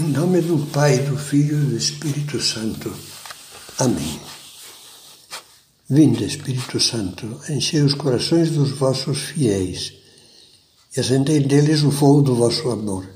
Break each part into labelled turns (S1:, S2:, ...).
S1: Em nome do Pai, do Filho e do Espírito Santo. Amém. Vinde, Espírito Santo, enchei os corações dos vossos fiéis e acendei neles o fogo do vosso amor.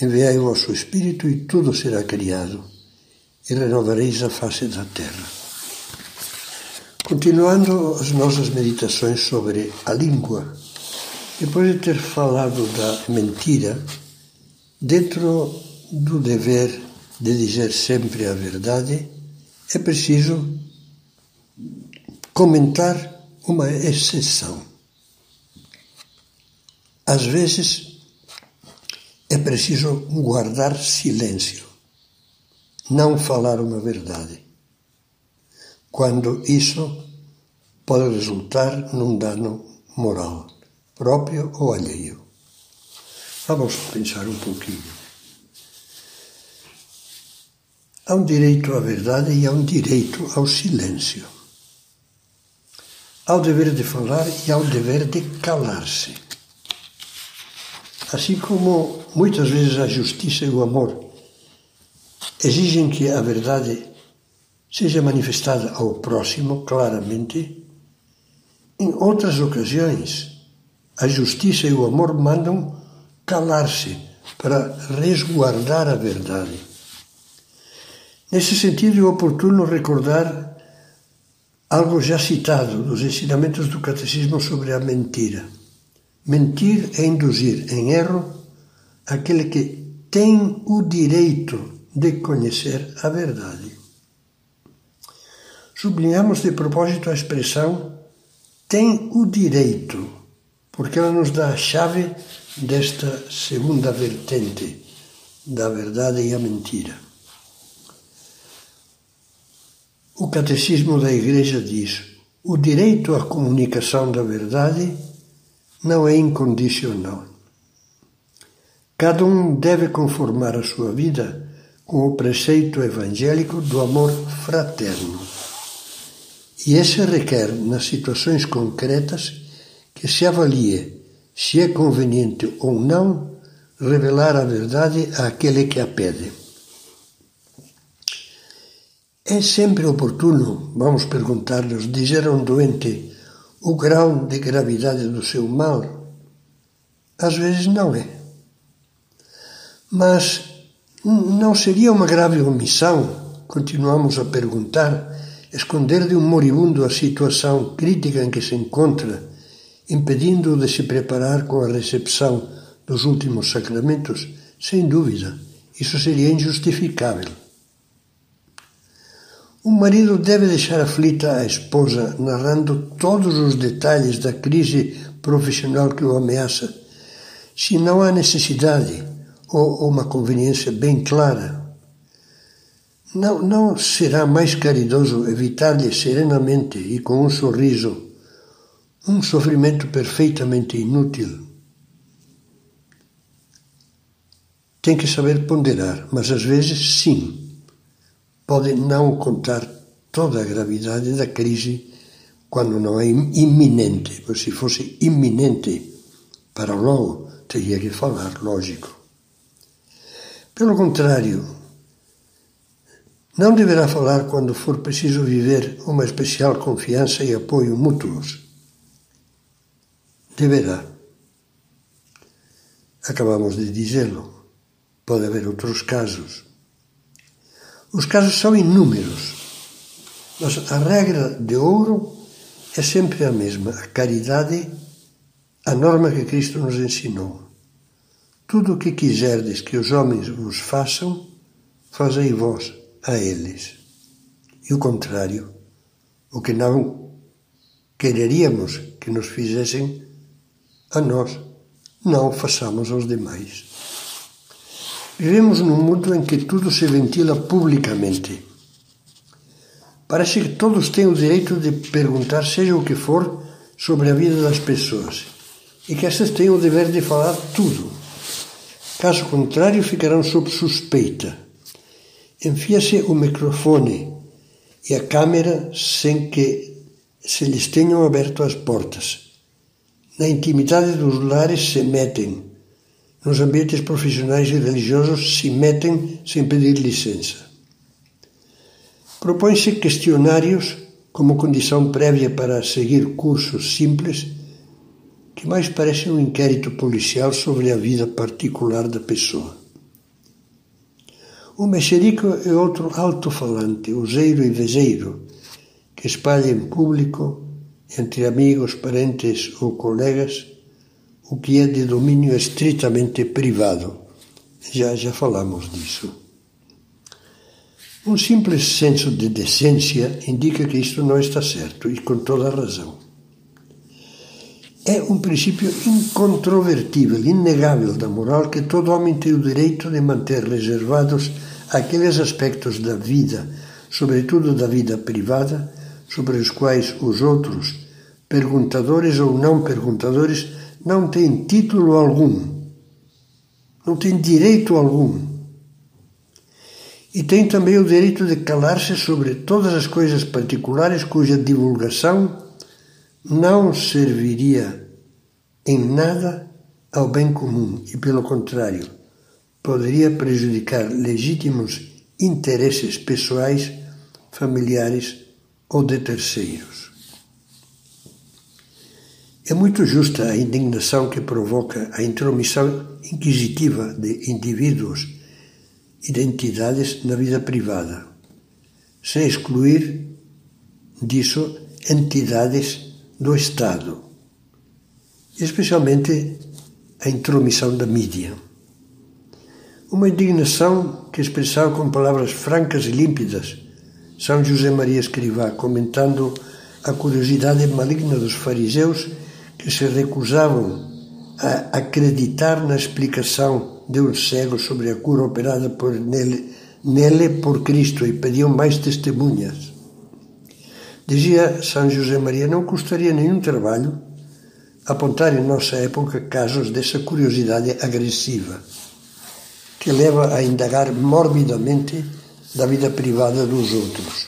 S1: Enviai o vosso Espírito e tudo será criado e renovareis a face da terra. Continuando as nossas meditações sobre a língua, depois de ter falado da mentira, Dentro do dever de dizer sempre a verdade, é preciso comentar uma exceção. Às vezes é preciso guardar silêncio, não falar uma verdade, quando isso pode resultar num dano moral, próprio ou alheio. Vamos pensar um pouquinho. Há um direito à verdade e há um direito ao silêncio. Há o dever de falar e há o dever de calar-se. Assim como muitas vezes a justiça e o amor exigem que a verdade seja manifestada ao próximo claramente, em outras ocasiões a justiça e o amor mandam calar-se para resguardar a verdade. Nesse sentido, é oportuno recordar algo já citado nos ensinamentos do Catecismo sobre a mentira. Mentir é induzir em erro aquele que tem o direito de conhecer a verdade. Sublinhamos de propósito a expressão tem o direito, porque ela nos dá a chave desta segunda vertente da verdade e a mentira. O Catecismo da Igreja diz: o direito à comunicação da verdade não é incondicional. Cada um deve conformar a sua vida com o preceito evangélico do amor fraterno. E esse requer, nas situações concretas, se avalie se é conveniente ou não revelar a verdade àquele que a pede. É sempre oportuno, vamos perguntar-nos, dizer a um doente o grau de gravidade do seu mal? Às vezes não é. Mas não seria uma grave omissão, continuamos a perguntar, esconder de um moribundo a situação crítica em que se encontra impedindo-o de se preparar com a recepção dos últimos sacramentos, sem dúvida, isso seria injustificável. O marido deve deixar aflita a esposa, narrando todos os detalhes da crise profissional que o ameaça, se não há necessidade ou uma conveniência bem clara. Não, não será mais caridoso evitar-lhe serenamente e com um sorriso um sofrimento perfeitamente inútil. Tem que saber ponderar, mas às vezes sim, pode não contar toda a gravidade da crise quando não é iminente, pois se fosse iminente para logo, teria que falar, lógico. Pelo contrário, não deverá falar quando for preciso viver uma especial confiança e apoio mútuos deverá. Acabamos de dizê-lo. Pode haver outros casos. Os casos são inúmeros, mas a regra de ouro é sempre a mesma: a caridade, a norma que Cristo nos ensinou. Tudo o que quiserdes que os homens vos façam, fazei vós a eles. E o contrário, o que não quereríamos que nos fizessem, a nós, não façamos aos demais. Vivemos num mundo em que tudo se ventila publicamente. Parece que todos têm o direito de perguntar, seja o que for, sobre a vida das pessoas e que estas têm o dever de falar tudo. Caso contrário, ficarão sob suspeita. Enfia-se o microfone e a câmera sem que se lhes tenham aberto as portas na intimidade dos lares se metem, nos ambientes profissionais e religiosos se metem sem pedir licença. Propõe-se questionários como condição prévia para seguir cursos simples que mais parecem um inquérito policial sobre a vida particular da pessoa. O mexerico é outro alto-falante, useiro e vezeiro, que espalha em público, entre amigos, parentes ou colegas, o que é de domínio estritamente privado. Já, já falamos disso. Um simples senso de decência indica que isto não está certo, e com toda a razão. É um princípio incontrovertível, inegável da moral que todo homem tem o direito de manter reservados aqueles aspectos da vida, sobretudo da vida privada, sobre os quais os outros, perguntadores ou não perguntadores, não têm título algum, não têm direito algum. E tem também o direito de calar-se sobre todas as coisas particulares cuja divulgação não serviria em nada ao bem comum e, pelo contrário, poderia prejudicar legítimos interesses pessoais, familiares ou de terceiros. É muito justa a indignação que provoca a intromissão inquisitiva de indivíduos e de entidades na vida privada, sem excluir disso entidades do Estado, especialmente a intromissão da mídia. Uma indignação que expressava com palavras francas e límpidas São José Maria Escrivá, comentando a curiosidade maligna dos fariseus que se recusavam a acreditar na explicação de um cego sobre a cura operada por nele, nele por Cristo e pediam mais testemunhas. Dizia São José Maria, não custaria nenhum trabalho apontar em nossa época casos dessa curiosidade agressiva, que leva a indagar morbidamente da vida privada dos outros.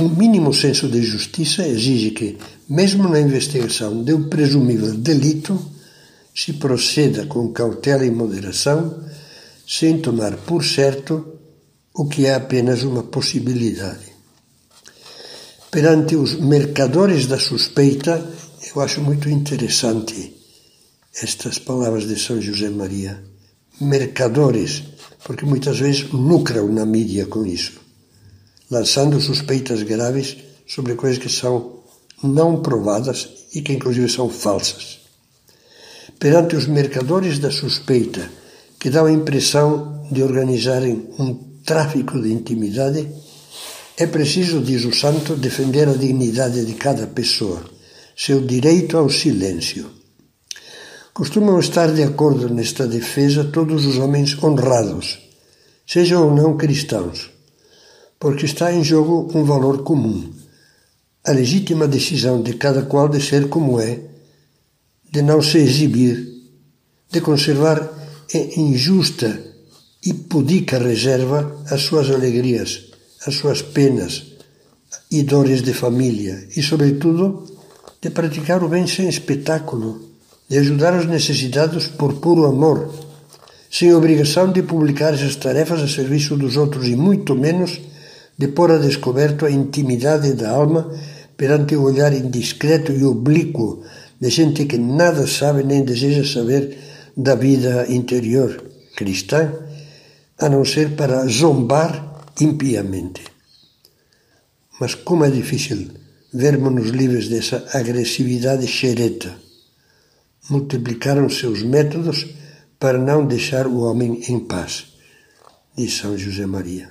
S1: Um mínimo senso de justiça exige que, mesmo na investigação de um presumível delito, se proceda com cautela e moderação, sem tomar por certo o que é apenas uma possibilidade perante os mercadores da suspeita, eu acho muito interessante estas palavras de São José Maria. Mercadores, porque muitas vezes lucram na mídia com isso, lançando suspeitas graves sobre coisas que são não provadas e que inclusive são falsas. Perante os mercadores da suspeita, que dão a impressão de organizarem um tráfico de intimidade, é preciso, diz o santo, defender a dignidade de cada pessoa, seu direito ao silêncio. Costumam estar de acordo nesta defesa todos os homens honrados, sejam ou não cristãos, porque está em jogo um valor comum, a legítima decisão de cada qual de ser como é, de não se exibir, de conservar em justa e pudica reserva as suas alegrias as suas penas e dores de família e, sobretudo, de praticar o bem sem espetáculo, de ajudar os necessitados por puro amor, sem obrigação de publicar essas tarefas a serviço dos outros e muito menos de pôr a descoberto a intimidade da alma perante o olhar indiscreto e oblíquo de gente que nada sabe nem deseja saber da vida interior cristã, a não ser para zombar impiamente. Mas como é difícil vermos-nos livres dessa agressividade xereta. Multiplicaram seus métodos para não deixar o homem em paz, diz São José Maria.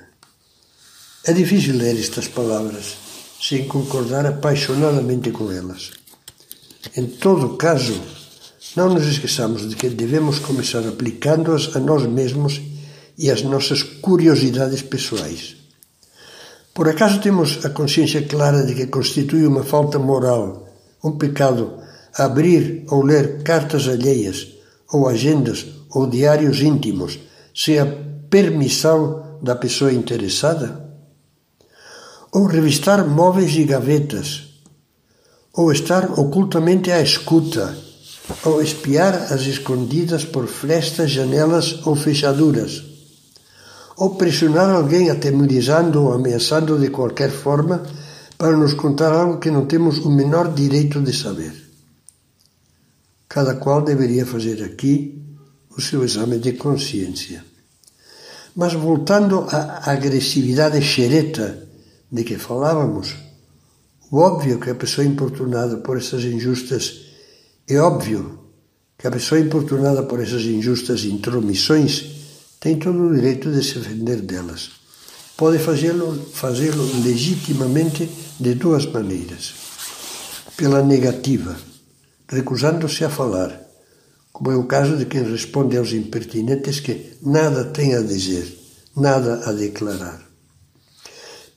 S1: É difícil ler estas palavras sem concordar apaixonadamente com elas. Em todo caso, não nos esqueçamos de que devemos começar aplicando-as a nós mesmos e as nossas curiosidades pessoais. Por acaso temos a consciência clara de que constitui uma falta moral, um pecado, abrir ou ler cartas alheias, ou agendas ou diários íntimos, sem a permissão da pessoa interessada? Ou revistar móveis e gavetas, ou estar ocultamente à escuta, ou espiar as escondidas por frestas, janelas ou fechaduras, ou pressionar alguém atemorizando ou ameaçando de qualquer forma para nos contar algo que não temos o menor direito de saber. Cada qual deveria fazer aqui o seu exame de consciência. Mas voltando à agressividade xereta de que falávamos, o óbvio que a pessoa importunada por essas injustas é óbvio que a pessoa importunada por essas injustas intromissões tem todo o direito de se defender delas. Pode fazê-lo fazê legitimamente de duas maneiras. Pela negativa, recusando-se a falar, como é o caso de quem responde aos impertinentes que nada tem a dizer, nada a declarar.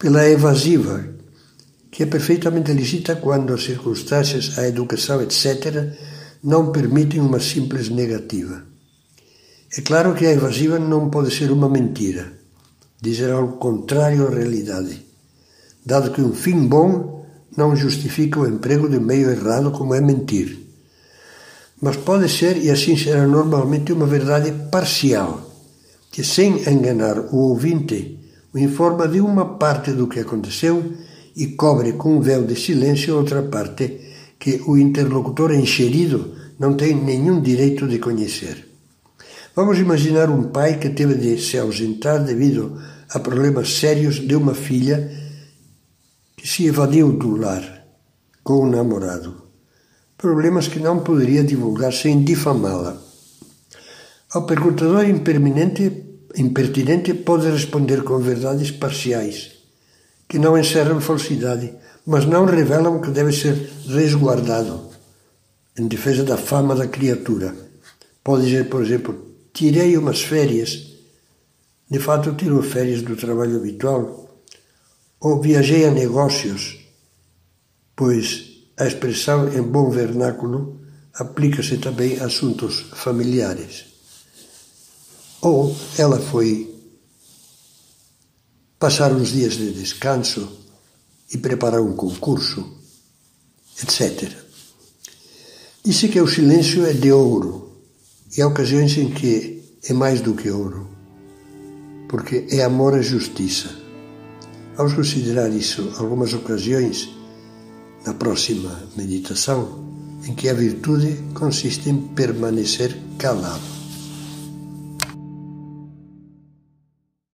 S1: Pela evasiva, que é perfeitamente lícita quando as circunstâncias, a educação, etc., não permitem uma simples negativa. É claro que a evasiva não pode ser uma mentira, dizer algo contrário à realidade, dado que um fim bom não justifica o emprego de meio errado como é mentir mas pode ser, e assim será normalmente, uma verdade parcial, que sem enganar o ouvinte, o informa de uma parte do que aconteceu e cobre com um véu de silêncio outra parte que o interlocutor enxerido não tem nenhum direito de conhecer. Vamos imaginar um pai que teve de se ausentar devido a problemas sérios de uma filha que se evadiu do lar com o namorado problemas que não poderia divulgar sem difamá-la. Ao perguntador impertinente pode responder com verdades parciais, que não encerram falsidade, mas não revelam que deve ser resguardado em defesa da fama da criatura. Pode dizer, por exemplo, tirei umas férias, de fato tirou férias do trabalho habitual, ou viajei a negócios, pois a expressão em bom vernáculo aplica-se também a assuntos familiares. Ou ela foi passar uns dias de descanso e preparar um concurso, etc. Disse que o silêncio é de ouro e há ocasiões em que é mais do que ouro, porque é amor e justiça. Vamos considerar isso algumas ocasiões na próxima meditação, em que a virtude consiste em permanecer calado.